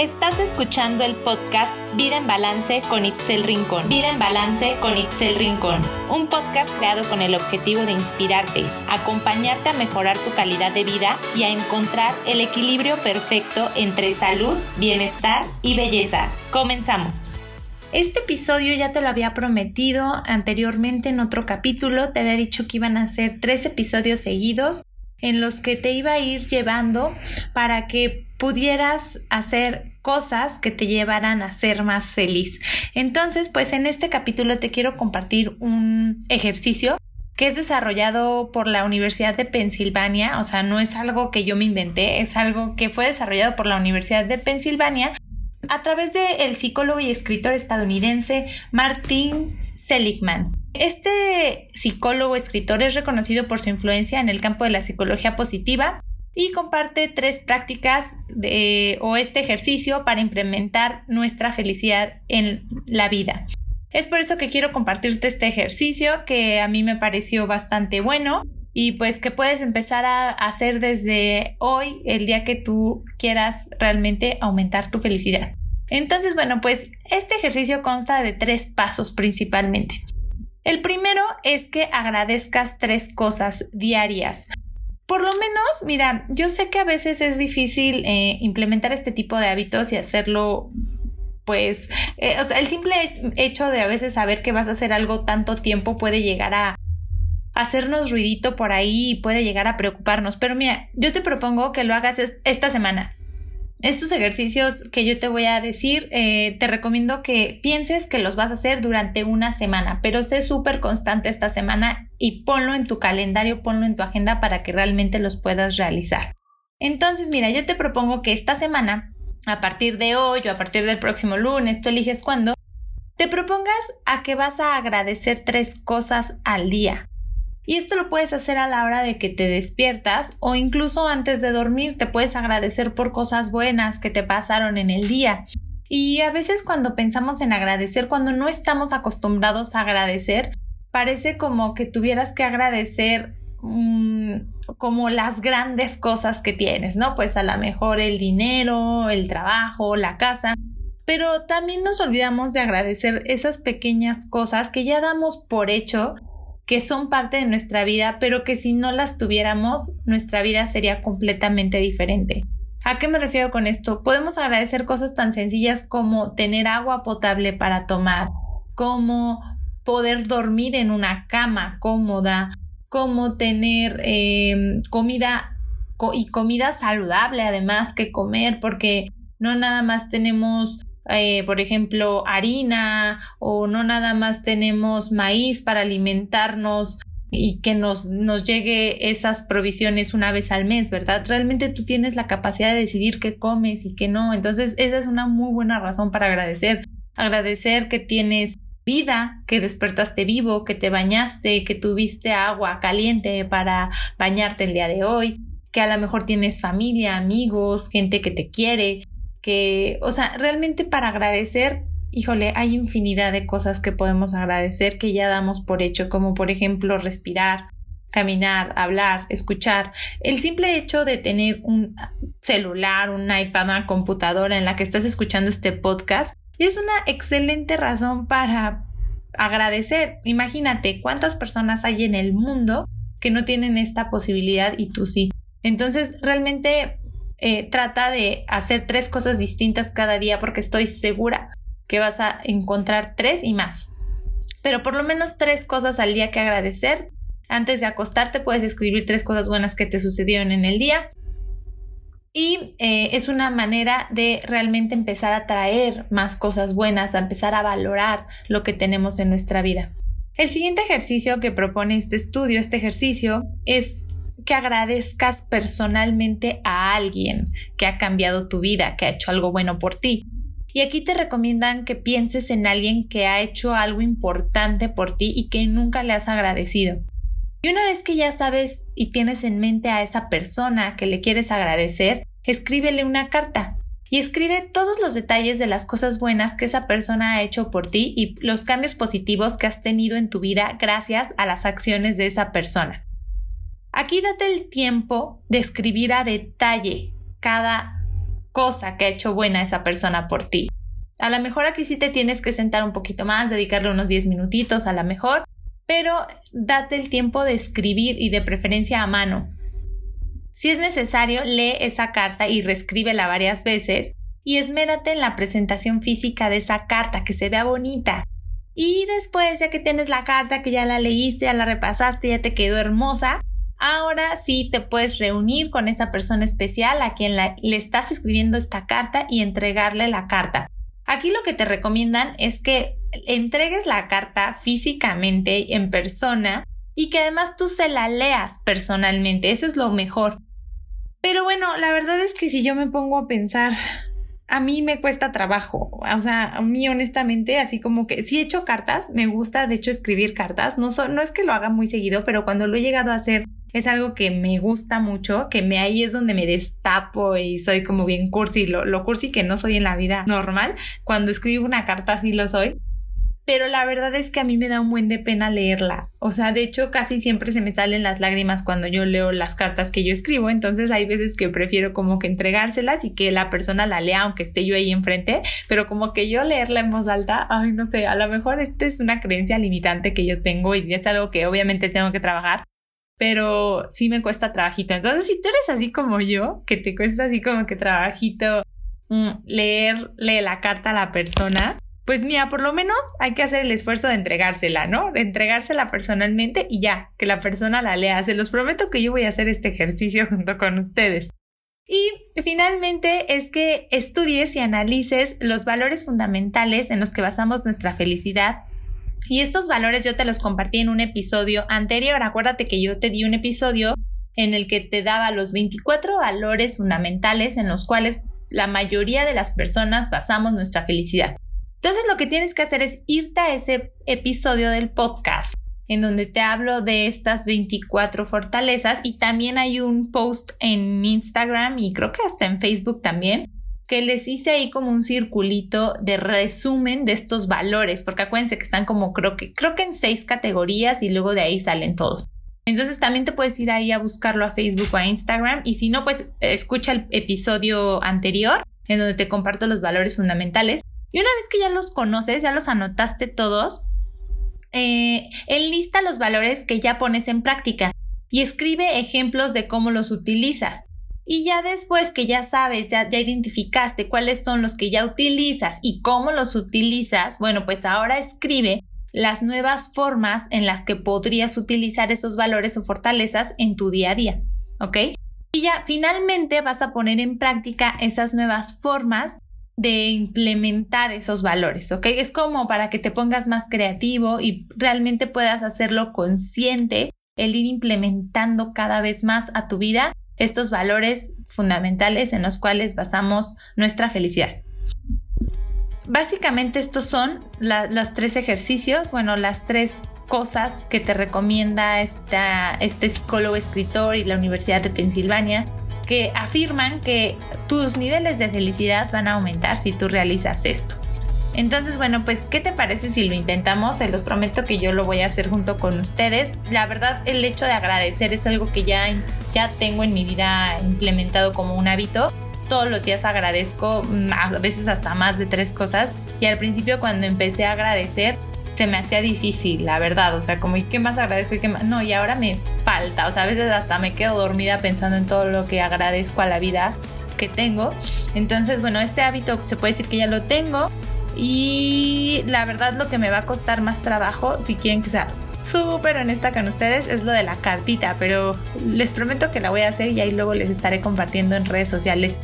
Estás escuchando el podcast Vida en Balance con Itzel Rincón. Vida en Balance con Itzel Rincón. Un podcast creado con el objetivo de inspirarte, acompañarte a mejorar tu calidad de vida y a encontrar el equilibrio perfecto entre salud, bienestar y belleza. Comenzamos. Este episodio ya te lo había prometido anteriormente en otro capítulo. Te había dicho que iban a ser tres episodios seguidos en los que te iba a ir llevando para que pudieras hacer cosas que te llevaran a ser más feliz. Entonces, pues en este capítulo te quiero compartir un ejercicio que es desarrollado por la Universidad de Pensilvania, o sea, no es algo que yo me inventé, es algo que fue desarrollado por la Universidad de Pensilvania a través del psicólogo y escritor estadounidense Martin Seligman. Este psicólogo escritor es reconocido por su influencia en el campo de la psicología positiva y comparte tres prácticas de, o este ejercicio para implementar nuestra felicidad en la vida. Es por eso que quiero compartirte este ejercicio que a mí me pareció bastante bueno y pues que puedes empezar a hacer desde hoy, el día que tú quieras realmente aumentar tu felicidad. Entonces, bueno, pues este ejercicio consta de tres pasos principalmente. El primero es que agradezcas tres cosas diarias. Por lo menos, mira, yo sé que a veces es difícil eh, implementar este tipo de hábitos y hacerlo pues, eh, o sea, el simple hecho de a veces saber que vas a hacer algo tanto tiempo puede llegar a hacernos ruidito por ahí y puede llegar a preocuparnos. Pero mira, yo te propongo que lo hagas esta semana. Estos ejercicios que yo te voy a decir, eh, te recomiendo que pienses que los vas a hacer durante una semana, pero sé súper constante esta semana y ponlo en tu calendario, ponlo en tu agenda para que realmente los puedas realizar. Entonces, mira, yo te propongo que esta semana, a partir de hoy o a partir del próximo lunes, tú eliges cuándo, te propongas a que vas a agradecer tres cosas al día. Y esto lo puedes hacer a la hora de que te despiertas o incluso antes de dormir. Te puedes agradecer por cosas buenas que te pasaron en el día. Y a veces cuando pensamos en agradecer, cuando no estamos acostumbrados a agradecer, parece como que tuvieras que agradecer mm, como las grandes cosas que tienes, ¿no? Pues a lo mejor el dinero, el trabajo, la casa. Pero también nos olvidamos de agradecer esas pequeñas cosas que ya damos por hecho que son parte de nuestra vida, pero que si no las tuviéramos, nuestra vida sería completamente diferente. ¿A qué me refiero con esto? Podemos agradecer cosas tan sencillas como tener agua potable para tomar, como poder dormir en una cama cómoda, como tener eh, comida y comida saludable además que comer, porque no nada más tenemos eh, por ejemplo, harina o no nada más tenemos maíz para alimentarnos y que nos, nos llegue esas provisiones una vez al mes, ¿verdad? Realmente tú tienes la capacidad de decidir qué comes y qué no. Entonces, esa es una muy buena razón para agradecer. Agradecer que tienes vida, que despertaste vivo, que te bañaste, que tuviste agua caliente para bañarte el día de hoy, que a lo mejor tienes familia, amigos, gente que te quiere, que, o sea, realmente para agradecer, híjole, hay infinidad de cosas que podemos agradecer que ya damos por hecho, como por ejemplo respirar, caminar, hablar, escuchar. El simple hecho de tener un celular, un iPad, una computadora en la que estás escuchando este podcast es una excelente razón para agradecer. Imagínate cuántas personas hay en el mundo que no tienen esta posibilidad y tú sí. Entonces, realmente eh, trata de hacer tres cosas distintas cada día porque estoy segura que vas a encontrar tres y más. Pero por lo menos tres cosas al día que agradecer. Antes de acostarte puedes escribir tres cosas buenas que te sucedieron en el día. Y eh, es una manera de realmente empezar a traer más cosas buenas, a empezar a valorar lo que tenemos en nuestra vida. El siguiente ejercicio que propone este estudio, este ejercicio, es que agradezcas personalmente a alguien que ha cambiado tu vida, que ha hecho algo bueno por ti. Y aquí te recomiendan que pienses en alguien que ha hecho algo importante por ti y que nunca le has agradecido. Y una vez que ya sabes y tienes en mente a esa persona que le quieres agradecer, escríbele una carta y escribe todos los detalles de las cosas buenas que esa persona ha hecho por ti y los cambios positivos que has tenido en tu vida gracias a las acciones de esa persona. Aquí date el tiempo de escribir a detalle cada cosa que ha hecho buena esa persona por ti. A lo mejor aquí sí te tienes que sentar un poquito más, dedicarle unos 10 minutitos a lo mejor, pero date el tiempo de escribir y de preferencia a mano. Si es necesario, lee esa carta y reescríbela varias veces y esmérate en la presentación física de esa carta, que se vea bonita. Y después, ya que tienes la carta, que ya la leíste, ya la repasaste, ya te quedó hermosa, ahora sí te puedes reunir con esa persona especial a quien le estás escribiendo esta carta y entregarle la carta. Aquí lo que te recomiendan es que entregues la carta físicamente en persona y que además tú se la leas personalmente. Eso es lo mejor. Pero bueno, la verdad es que si yo me pongo a pensar, a mí me cuesta trabajo. O sea, a mí honestamente, así como que si he hecho cartas, me gusta de hecho escribir cartas. No, no es que lo haga muy seguido, pero cuando lo he llegado a hacer es algo que me gusta mucho, que me ahí es donde me destapo y soy como bien cursi, lo, lo cursi que no soy en la vida normal. Cuando escribo una carta sí lo soy. Pero la verdad es que a mí me da un buen de pena leerla. O sea, de hecho casi siempre se me salen las lágrimas cuando yo leo las cartas que yo escribo. Entonces hay veces que prefiero como que entregárselas y que la persona la lea aunque esté yo ahí enfrente. Pero como que yo leerla en voz alta, ay no sé, a lo mejor esta es una creencia limitante que yo tengo y es algo que obviamente tengo que trabajar pero sí me cuesta trabajito. Entonces, si tú eres así como yo, que te cuesta así como que trabajito mm, leer, la carta a la persona, pues mira, por lo menos hay que hacer el esfuerzo de entregársela, ¿no? De entregársela personalmente y ya, que la persona la lea. Se los prometo que yo voy a hacer este ejercicio junto con ustedes. Y finalmente es que estudies y analices los valores fundamentales en los que basamos nuestra felicidad y estos valores yo te los compartí en un episodio anterior. Acuérdate que yo te di un episodio en el que te daba los 24 valores fundamentales en los cuales la mayoría de las personas basamos nuestra felicidad. Entonces lo que tienes que hacer es irte a ese episodio del podcast en donde te hablo de estas 24 fortalezas y también hay un post en Instagram y creo que hasta en Facebook también que les hice ahí como un circulito de resumen de estos valores, porque acuérdense que están como creo que, creo que en seis categorías y luego de ahí salen todos. Entonces también te puedes ir ahí a buscarlo a Facebook o a Instagram y si no, pues escucha el episodio anterior en donde te comparto los valores fundamentales. Y una vez que ya los conoces, ya los anotaste todos, eh, enlista los valores que ya pones en práctica y escribe ejemplos de cómo los utilizas. Y ya después que ya sabes, ya, ya identificaste cuáles son los que ya utilizas y cómo los utilizas, bueno, pues ahora escribe las nuevas formas en las que podrías utilizar esos valores o fortalezas en tu día a día, ¿ok? Y ya finalmente vas a poner en práctica esas nuevas formas de implementar esos valores, ¿ok? Es como para que te pongas más creativo y realmente puedas hacerlo consciente, el ir implementando cada vez más a tu vida estos valores fundamentales en los cuales basamos nuestra felicidad. Básicamente estos son los tres ejercicios, bueno, las tres cosas que te recomienda este psicólogo escritor y la Universidad de Pensilvania que afirman que tus niveles de felicidad van a aumentar si tú realizas esto. Entonces, bueno, pues, ¿qué te parece si lo intentamos? Se los prometo que yo lo voy a hacer junto con ustedes. La verdad, el hecho de agradecer es algo que ya, ya tengo en mi vida implementado como un hábito. Todos los días agradezco, mm, a veces hasta más de tres cosas. Y al principio cuando empecé a agradecer, se me hacía difícil, la verdad. O sea, como, ¿y qué más agradezco? ¿Y qué más? No, y ahora me falta. O sea, a veces hasta me quedo dormida pensando en todo lo que agradezco a la vida que tengo. Entonces, bueno, este hábito se puede decir que ya lo tengo y la verdad lo que me va a costar más trabajo, si quieren que sea súper honesta con ustedes, es lo de la cartita, pero les prometo que la voy a hacer y ahí luego les estaré compartiendo en redes sociales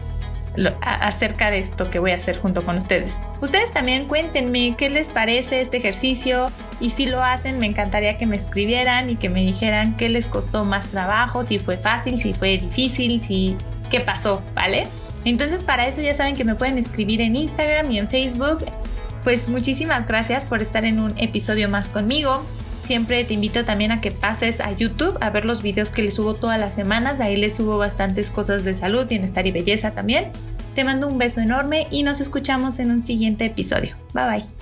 acerca de esto que voy a hacer junto con ustedes. Ustedes también cuéntenme qué les parece este ejercicio y si lo hacen me encantaría que me escribieran y que me dijeran qué les costó más trabajo, si fue fácil, si fue difícil, si qué pasó, ¿vale? Entonces para eso ya saben que me pueden escribir en Instagram y en Facebook. Pues muchísimas gracias por estar en un episodio más conmigo. Siempre te invito también a que pases a YouTube a ver los videos que les subo todas las semanas. Ahí les subo bastantes cosas de salud, bienestar y belleza también. Te mando un beso enorme y nos escuchamos en un siguiente episodio. Bye bye.